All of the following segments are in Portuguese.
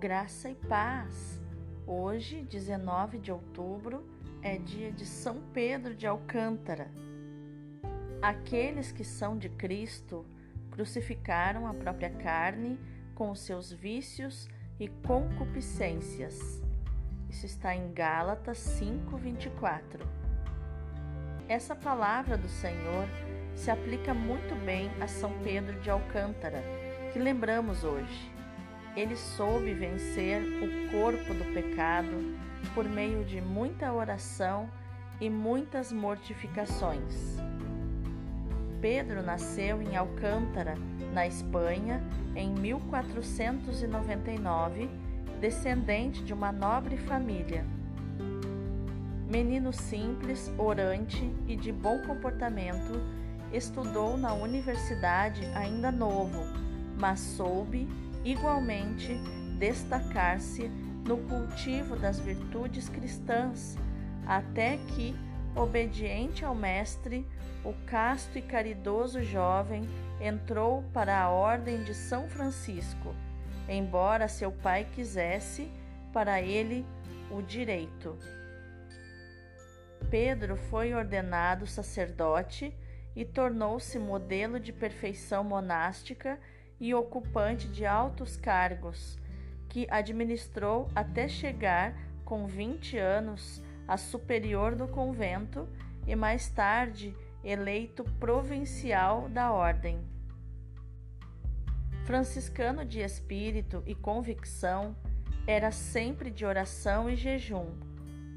Graça e paz. Hoje, 19 de outubro, é dia de São Pedro de Alcântara. Aqueles que são de Cristo crucificaram a própria carne com os seus vícios e concupiscências. Isso está em Gálatas 5:24. Essa palavra do Senhor se aplica muito bem a São Pedro de Alcântara, que lembramos hoje. Ele soube vencer o corpo do pecado por meio de muita oração e muitas mortificações. Pedro nasceu em Alcântara, na Espanha, em 1499, descendente de uma nobre família. Menino simples, orante e de bom comportamento, estudou na universidade ainda novo, mas soube igualmente destacar-se no cultivo das virtudes cristãs, até que, obediente ao Mestre, o casto e caridoso jovem entrou para a Ordem de São Francisco, embora seu pai quisesse para ele o direito. Pedro foi ordenado sacerdote e tornou-se modelo de perfeição monástica e ocupante de altos cargos, que administrou até chegar, com 20 anos, a superior do convento e mais tarde eleito provincial da ordem. Franciscano de espírito e convicção, era sempre de oração e jejum,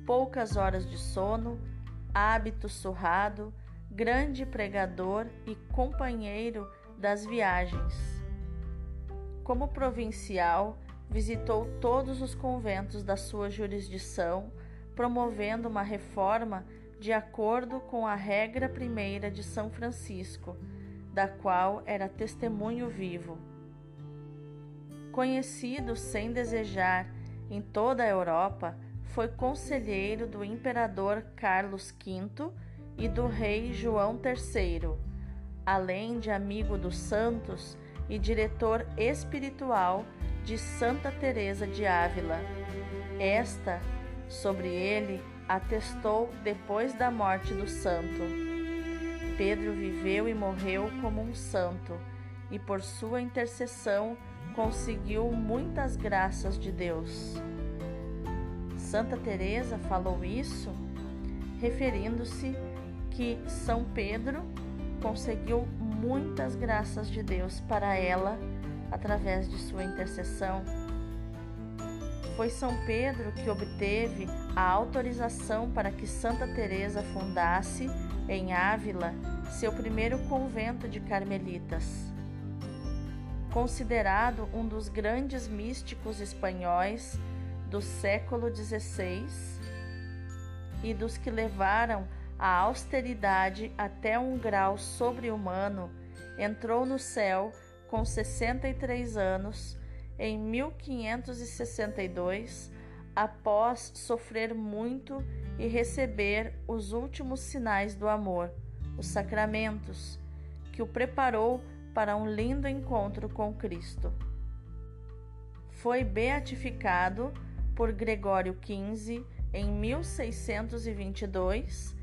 poucas horas de sono, hábito surrado, grande pregador e companheiro das viagens. Como provincial, visitou todos os conventos da sua jurisdição, promovendo uma reforma de acordo com a regra primeira de São Francisco, da qual era testemunho vivo. Conhecido sem desejar em toda a Europa, foi conselheiro do imperador Carlos V e do rei João III, além de amigo dos santos e diretor espiritual de Santa Teresa de Ávila. Esta, sobre ele, atestou depois da morte do santo. Pedro viveu e morreu como um santo, e por sua intercessão conseguiu muitas graças de Deus. Santa Teresa falou isso referindo-se que São Pedro conseguiu muitas graças de Deus para ela através de sua intercessão. Foi São Pedro que obteve a autorização para que Santa Teresa fundasse em Ávila seu primeiro convento de carmelitas. Considerado um dos grandes místicos espanhóis do século XVI e dos que levaram a austeridade até um grau sobre-humano, entrou no céu com 63 anos em 1562, após sofrer muito e receber os últimos sinais do amor, os sacramentos, que o preparou para um lindo encontro com Cristo. Foi beatificado por Gregório XV em 1622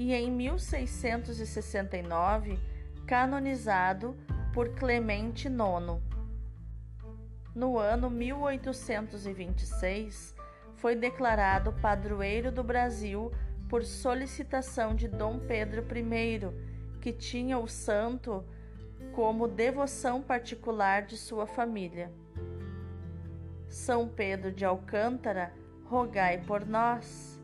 e em 1669 canonizado por Clemente IX. No ano 1826 foi declarado padroeiro do Brasil por solicitação de Dom Pedro I, que tinha o santo como devoção particular de sua família. São Pedro de Alcântara, rogai por nós.